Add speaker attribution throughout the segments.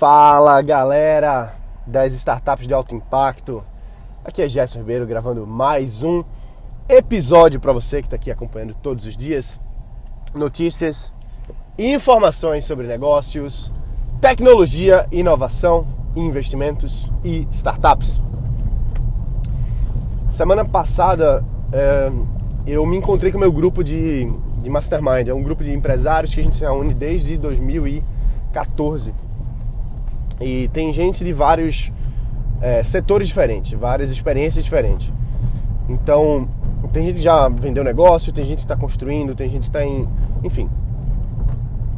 Speaker 1: Fala galera das startups de alto impacto, aqui é Gerson Ribeiro gravando mais um episódio para você que está aqui acompanhando todos os dias. Notícias informações sobre negócios, tecnologia, inovação, investimentos e startups. Semana passada é, eu me encontrei com meu grupo de, de Mastermind, é um grupo de empresários que a gente se reúne desde 2014 e tem gente de vários é, setores diferentes, várias experiências diferentes. Então, tem gente que já vendeu negócio, tem gente que está construindo, tem gente que está em. Enfim.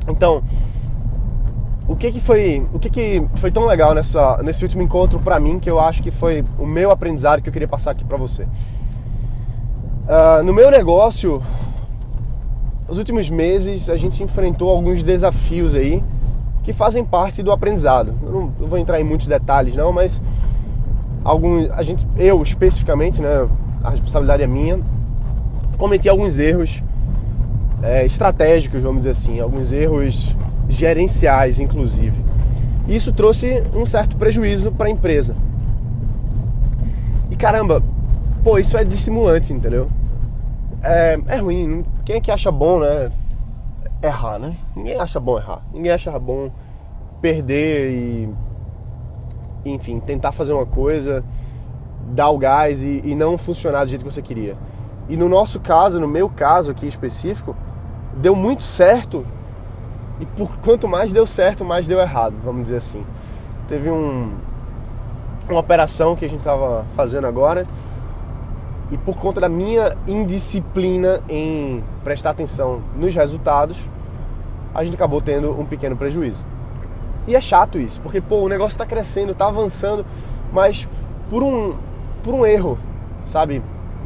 Speaker 1: Então, o que que foi, o que que foi tão legal nessa, nesse último encontro para mim que eu acho que foi o meu aprendizado que eu queria passar aqui para você? Uh, no meu negócio, nos últimos meses a gente enfrentou alguns desafios aí que fazem parte do aprendizado. Eu não, vou entrar em muitos detalhes não, mas alguns, a gente, eu especificamente, né, a responsabilidade é minha, cometi alguns erros é, estratégicos, vamos dizer assim, alguns erros gerenciais, inclusive. Isso trouxe um certo prejuízo para a empresa. E caramba, pô, isso é desestimulante, entendeu? É, é ruim. Quem é que acha bom, né? Errar, né? Ninguém acha bom errar. Ninguém acha bom perder e. Enfim, tentar fazer uma coisa, dar o gás e, e não funcionar do jeito que você queria. E no nosso caso, no meu caso aqui específico, deu muito certo. E por quanto mais deu certo, mais deu errado, vamos dizer assim. Teve um, uma operação que a gente estava fazendo agora e por conta da minha indisciplina em prestar atenção nos resultados, a gente acabou tendo um pequeno prejuízo. E é chato isso, porque pô, o negócio está crescendo, está avançando, mas por um, por um erro, sabe,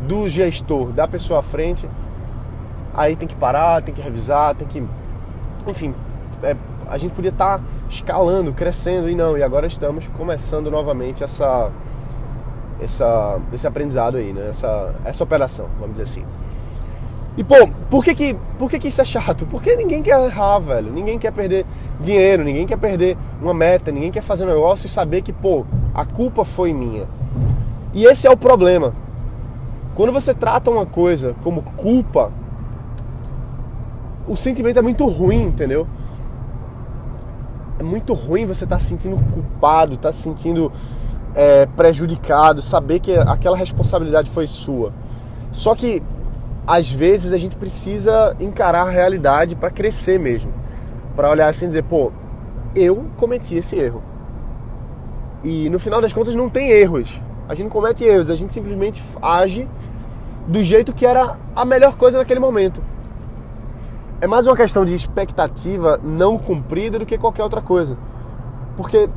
Speaker 1: do gestor, da pessoa à frente, aí tem que parar, tem que revisar, tem que. Enfim, é, a gente podia estar tá escalando, crescendo, e não, e agora estamos começando novamente essa essa, esse aprendizado aí, né? Essa, essa operação, vamos dizer assim. E pô, por que que, por que que isso é chato? Porque ninguém quer errar, velho. Ninguém quer perder dinheiro, ninguém quer perder uma meta, ninguém quer fazer um negócio e saber que, pô, a culpa foi minha. E esse é o problema. Quando você trata uma coisa como culpa, o sentimento é muito ruim, entendeu? É muito ruim você estar tá se sentindo culpado, estar tá se sentindo é, prejudicado, saber que aquela responsabilidade foi sua. Só que às vezes a gente precisa encarar a realidade para crescer mesmo, para olhar assim e dizer, pô, eu cometi esse erro. E no final das contas não tem erros. A gente não comete erros, a gente simplesmente age do jeito que era a melhor coisa naquele momento. É mais uma questão de expectativa não cumprida do que qualquer outra coisa. Porque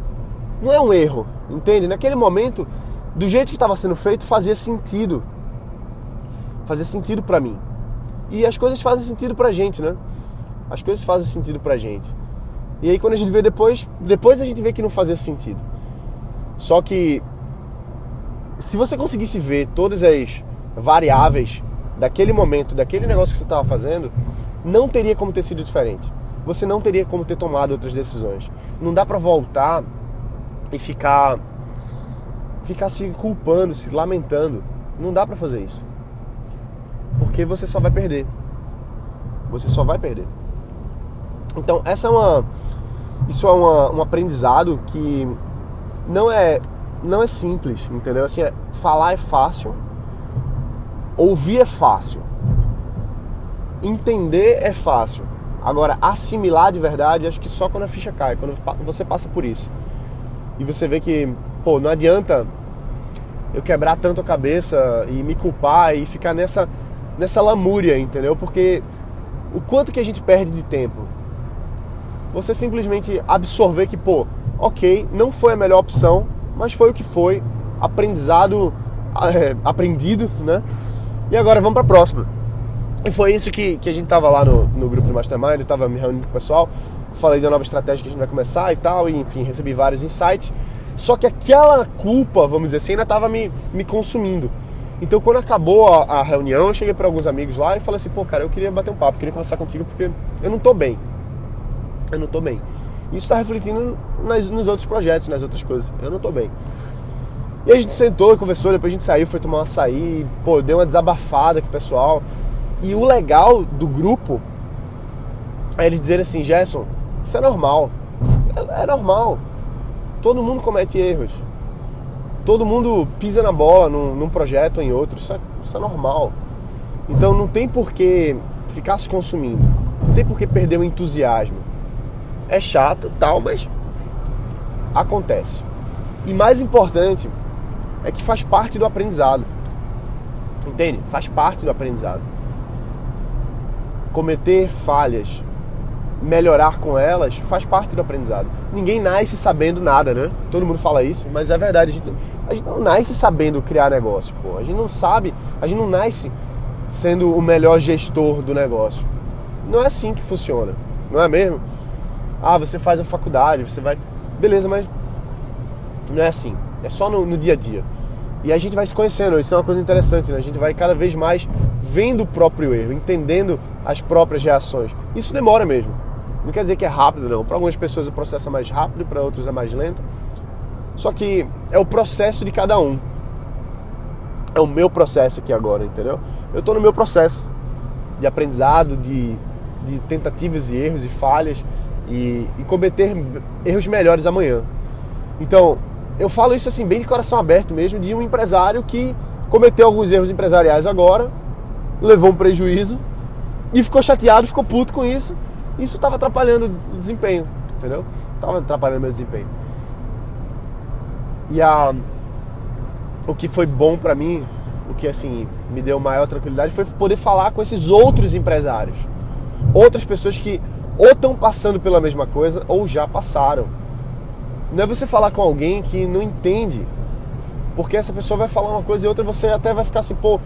Speaker 1: não é um erro, entende? Naquele momento, do jeito que estava sendo feito, fazia sentido. Fazia sentido para mim. E as coisas fazem sentido pra gente, né? As coisas fazem sentido pra gente. E aí quando a gente vê depois, depois a gente vê que não fazia sentido. Só que se você conseguisse ver todas as variáveis daquele momento, daquele negócio que você estava fazendo, não teria como ter sido diferente. Você não teria como ter tomado outras decisões. Não dá para voltar e ficar ficar se culpando, se lamentando. Não dá para fazer isso. Porque você só vai perder. Você só vai perder. Então, essa é uma isso é uma, um aprendizado que não é não é simples, entendeu? Assim, é, falar é fácil, ouvir é fácil, entender é fácil. Agora, assimilar de verdade, acho que só quando a ficha cai, quando você passa por isso. E você vê que, pô, não adianta eu quebrar tanto a cabeça e me culpar e ficar nessa, nessa lamúria, entendeu? Porque o quanto que a gente perde de tempo? Você simplesmente absorver que, pô, ok, não foi a melhor opção, mas foi o que foi, aprendizado, é, aprendido, né? E agora vamos para a próxima. E foi isso que, que a gente tava lá no, no grupo do Mastermind, tava me reunindo com o pessoal, falei da nova estratégia que a gente vai começar e tal, e enfim, recebi vários insights. Só que aquela culpa, vamos dizer assim, ainda estava me, me consumindo. Então, quando acabou a, a reunião, eu cheguei para alguns amigos lá e falei assim: pô, cara, eu queria bater um papo, queria conversar contigo porque eu não tô bem. Eu não tô bem. Isso está refletindo nas, nos outros projetos, nas outras coisas. Eu não estou bem. E a gente sentou e conversou, depois a gente saiu, foi tomar um açaí, pô, deu uma desabafada com o pessoal. E o legal do grupo é eles dizerem assim, Gerson, isso é normal. É, é normal. Todo mundo comete erros. Todo mundo pisa na bola num, num projeto ou em outro. Isso é, isso é normal. Então não tem por que ficar se consumindo. Não tem por que perder o entusiasmo. É chato tal, mas acontece. E mais importante é que faz parte do aprendizado. Entende? Faz parte do aprendizado. Cometer falhas, melhorar com elas, faz parte do aprendizado. Ninguém nasce sabendo nada, né? Todo mundo fala isso, mas é verdade. A gente, a gente não nasce sabendo criar negócio, pô. A gente não sabe, a gente não nasce sendo o melhor gestor do negócio. Não é assim que funciona, não é mesmo? Ah, você faz a faculdade, você vai. Beleza, mas não é assim. É só no, no dia a dia. E a gente vai se conhecendo, isso é uma coisa interessante, né? A gente vai cada vez mais vendo o próprio erro, entendendo as próprias reações. Isso demora mesmo. Não quer dizer que é rápido, não. Para algumas pessoas o processo é mais rápido, para outros é mais lento. Só que é o processo de cada um. É o meu processo aqui agora, entendeu? Eu estou no meu processo de aprendizado, de, de tentativas e erros e falhas e, e cometer erros melhores amanhã. Então, eu falo isso assim, bem de coração aberto mesmo, de um empresário que cometeu alguns erros empresariais agora, levou um prejuízo e ficou chateado, ficou puto com isso. Isso estava atrapalhando o desempenho, entendeu? Estava atrapalhando meu desempenho. E a, o que foi bom para mim, o que assim me deu maior tranquilidade, foi poder falar com esses outros empresários, outras pessoas que ou estão passando pela mesma coisa ou já passaram não é você falar com alguém que não entende. Porque essa pessoa vai falar uma coisa e outra você até vai ficar assim, pô,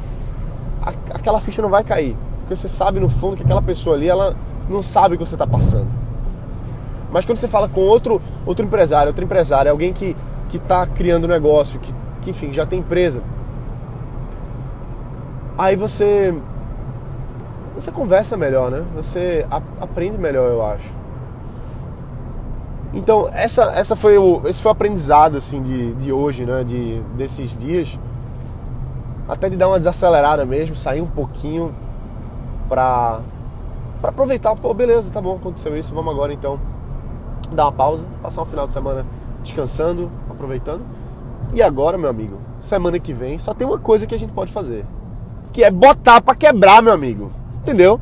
Speaker 1: aquela ficha não vai cair. Porque você sabe no fundo que aquela pessoa ali, ela não sabe o que você está passando. Mas quando você fala com outro, outro empresário, outro empresário, alguém que está criando negócio, que, que enfim, já tem empresa, aí você você conversa melhor, né? Você aprende melhor, eu acho. Então, essa, essa foi o, esse foi o aprendizado assim, de, de hoje, né? de, desses dias. Até de dar uma desacelerada mesmo, sair um pouquinho pra, pra aproveitar. Pô, beleza, tá bom, aconteceu isso, vamos agora então dar uma pausa, passar um final de semana descansando, aproveitando. E agora, meu amigo, semana que vem só tem uma coisa que a gente pode fazer, que é botar para quebrar, meu amigo. Entendeu?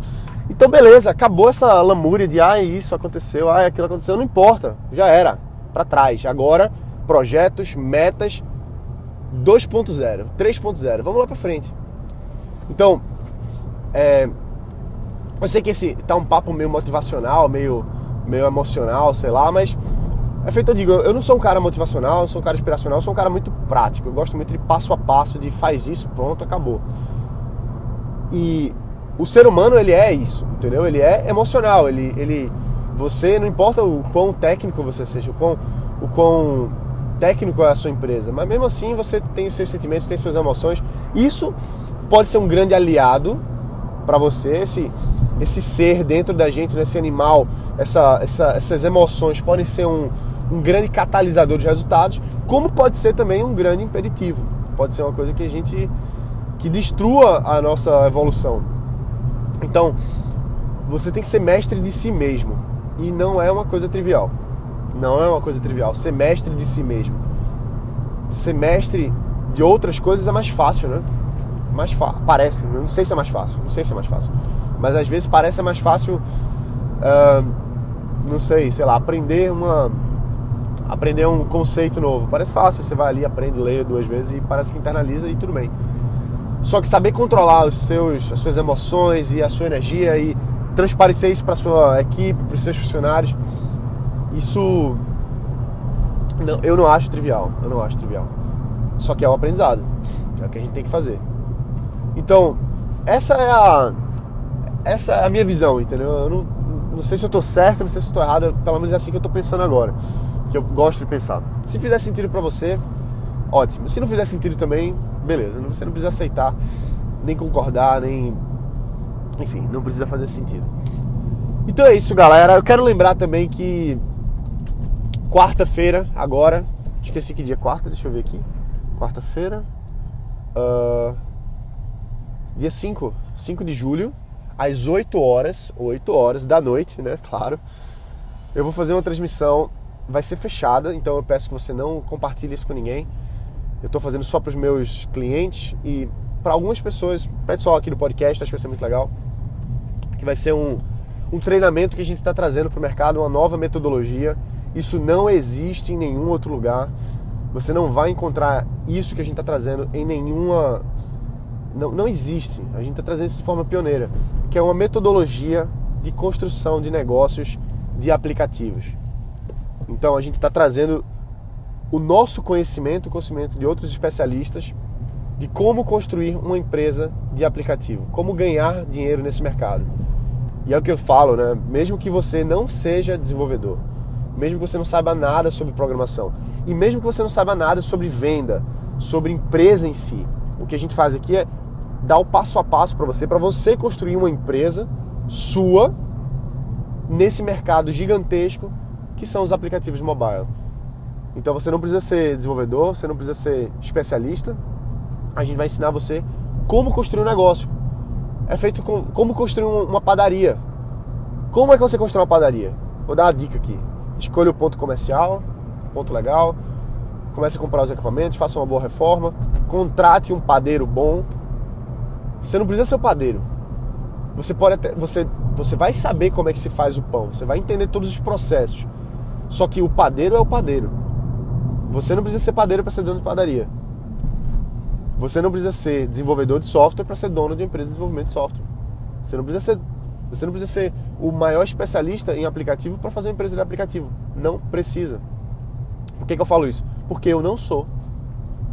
Speaker 1: Então, beleza, acabou essa lamúria de ah, isso aconteceu, ah, aquilo aconteceu, não importa, já era, para trás. Agora, projetos, metas 2.0, 3.0, vamos lá para frente. Então, é, eu sei que esse tá um papo meio motivacional, meio, meio emocional, sei lá, mas é feito, eu digo, eu não sou um cara motivacional, eu sou um cara inspiracional, eu sou um cara muito prático, eu gosto muito de passo a passo, de faz isso, pronto, acabou. E o ser humano ele é isso, entendeu? Ele é emocional, ele, ele você não importa o quão técnico você seja, o quão, o quão técnico é a sua empresa, mas mesmo assim você tem os seus sentimentos, tem suas emoções. Isso pode ser um grande aliado para você, esse, esse ser dentro da gente, nesse animal, essa, essa, essas emoções podem ser um, um grande catalisador de resultados, como pode ser também um grande impeditivo. Pode ser uma coisa que a gente que destrua a nossa evolução. Então, você tem que ser mestre de si mesmo. E não é uma coisa trivial. Não é uma coisa trivial. Ser mestre de si mesmo. Ser mestre de outras coisas é mais fácil, né? Mais parece. Não sei se é mais fácil. Não sei se é mais fácil. Mas às vezes parece mais fácil. Uh, não sei, sei lá, aprender uma. Aprender um conceito novo. Parece fácil. Você vai ali, aprende, lê duas vezes e parece que internaliza e tudo bem. Só que saber controlar os seus, as suas emoções e a sua energia e transparecer isso para sua equipe, para os seus funcionários, isso não, eu não acho trivial. Eu não acho trivial. Só que é o aprendizado. É o que a gente tem que fazer. Então, essa é a essa é a minha visão, entendeu? Eu não, não sei se eu estou certo, não sei se eu estou errado, pelo menos é assim que eu estou pensando agora, que eu gosto de pensar. Se fizer sentido para você, ótimo. Se não fizer sentido também, beleza, você não precisa aceitar, nem concordar, nem. Enfim, não precisa fazer sentido. Então é isso, galera. Eu quero lembrar também que quarta-feira, agora. Esqueci que dia é quarta, deixa eu ver aqui. Quarta-feira. Uh, dia 5, 5 de julho, às 8 horas, 8 horas da noite, né? Claro. Eu vou fazer uma transmissão, vai ser fechada, então eu peço que você não compartilhe isso com ninguém. Eu estou fazendo só para os meus clientes e para algumas pessoas, pessoal aqui do podcast, acho que vai ser muito legal. Que vai ser um, um treinamento que a gente está trazendo para o mercado, uma nova metodologia. Isso não existe em nenhum outro lugar. Você não vai encontrar isso que a gente está trazendo em nenhuma. Não, não existe. A gente está trazendo isso de forma pioneira, que é uma metodologia de construção de negócios de aplicativos. Então a gente está trazendo o nosso conhecimento, o conhecimento de outros especialistas de como construir uma empresa de aplicativo, como ganhar dinheiro nesse mercado. E é o que eu falo, né? Mesmo que você não seja desenvolvedor, mesmo que você não saiba nada sobre programação, e mesmo que você não saiba nada sobre venda, sobre empresa em si, o que a gente faz aqui é dar o passo a passo para você, para você construir uma empresa sua nesse mercado gigantesco que são os aplicativos mobile. Então você não precisa ser desenvolvedor, você não precisa ser especialista. A gente vai ensinar você como construir um negócio, é feito com como construir uma padaria. Como é que você constrói uma padaria? Vou dar uma dica aqui. Escolha o ponto comercial, ponto legal, comece a comprar os equipamentos, faça uma boa reforma, contrate um padeiro bom. Você não precisa ser o padeiro. Você pode até, você, você vai saber como é que se faz o pão, você vai entender todos os processos. Só que o padeiro é o padeiro. Você não precisa ser padeiro para ser dono de padaria. Você não precisa ser desenvolvedor de software para ser dono de uma empresa de desenvolvimento de software. Você não precisa ser, você não precisa ser o maior especialista em aplicativo para fazer uma empresa de aplicativo. Não precisa. Por que, que eu falo isso? Porque eu não sou.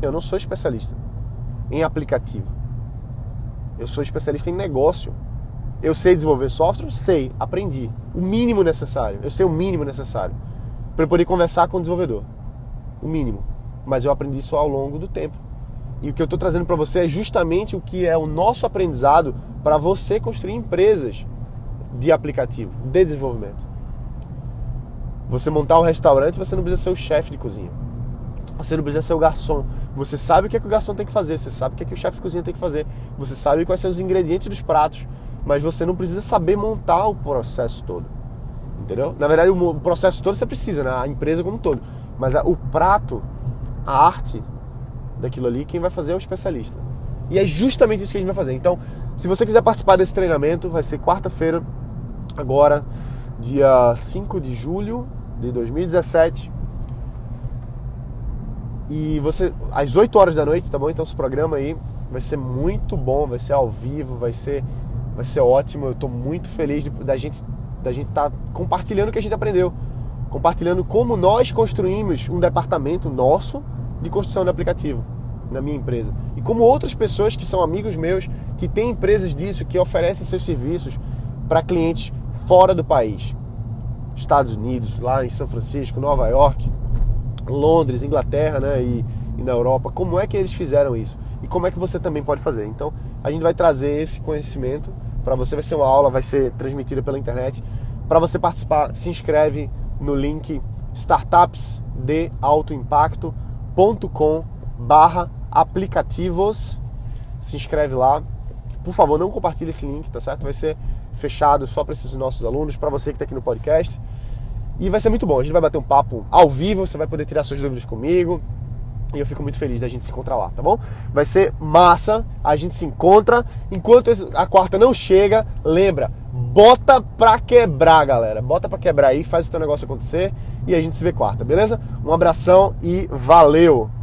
Speaker 1: Eu não sou especialista em aplicativo. Eu sou especialista em negócio. Eu sei desenvolver software? Sei, aprendi. O mínimo necessário. Eu sei o mínimo necessário para poder conversar com o desenvolvedor. O mínimo. Mas eu aprendi isso ao longo do tempo. E o que eu estou trazendo para você é justamente o que é o nosso aprendizado para você construir empresas de aplicativo, de desenvolvimento. Você montar um restaurante, você não precisa ser o chefe de cozinha. Você não precisa ser o garçom. Você sabe o que, é que o garçom tem que fazer, você sabe o que, é que o chefe de cozinha tem que fazer, você sabe quais são os ingredientes dos pratos, mas você não precisa saber montar o processo todo. Entendeu? Na verdade, o processo todo você precisa, né? a empresa como um todo. Mas o prato, a arte, daquilo ali, quem vai fazer é o especialista. E é justamente isso que a gente vai fazer. Então, se você quiser participar desse treinamento, vai ser quarta-feira, agora, dia 5 de julho de 2017. E você, às 8 horas da noite, tá bom? Então, esse programa aí vai ser muito bom, vai ser ao vivo, vai ser, vai ser ótimo. Eu estou muito feliz de, da gente da gente estar tá compartilhando o que a gente aprendeu, compartilhando como nós construímos um departamento nosso de construção de aplicativo na minha empresa. E como outras pessoas que são amigos meus, que têm empresas disso, que oferecem seus serviços para clientes fora do país. Estados Unidos, lá em São Francisco, Nova York, Londres, Inglaterra né, e, e na Europa. Como é que eles fizeram isso? E como é que você também pode fazer? Então, a gente vai trazer esse conhecimento para você. Vai ser uma aula, vai ser transmitida pela internet. Para você participar, se inscreve no link Startups de Alto Impacto com barra aplicativos. Se inscreve lá. Por favor, não compartilhe esse link, tá certo? Vai ser fechado só para esses nossos alunos, para você que está aqui no podcast. E vai ser muito bom. A gente vai bater um papo ao vivo, você vai poder tirar suas dúvidas comigo. E eu fico muito feliz da gente se encontrar lá, tá bom? Vai ser massa, a gente se encontra. Enquanto a quarta não chega, lembra, bota pra quebrar, galera. Bota pra quebrar aí, faz o teu negócio acontecer e a gente se vê quarta, beleza? Um abração e valeu!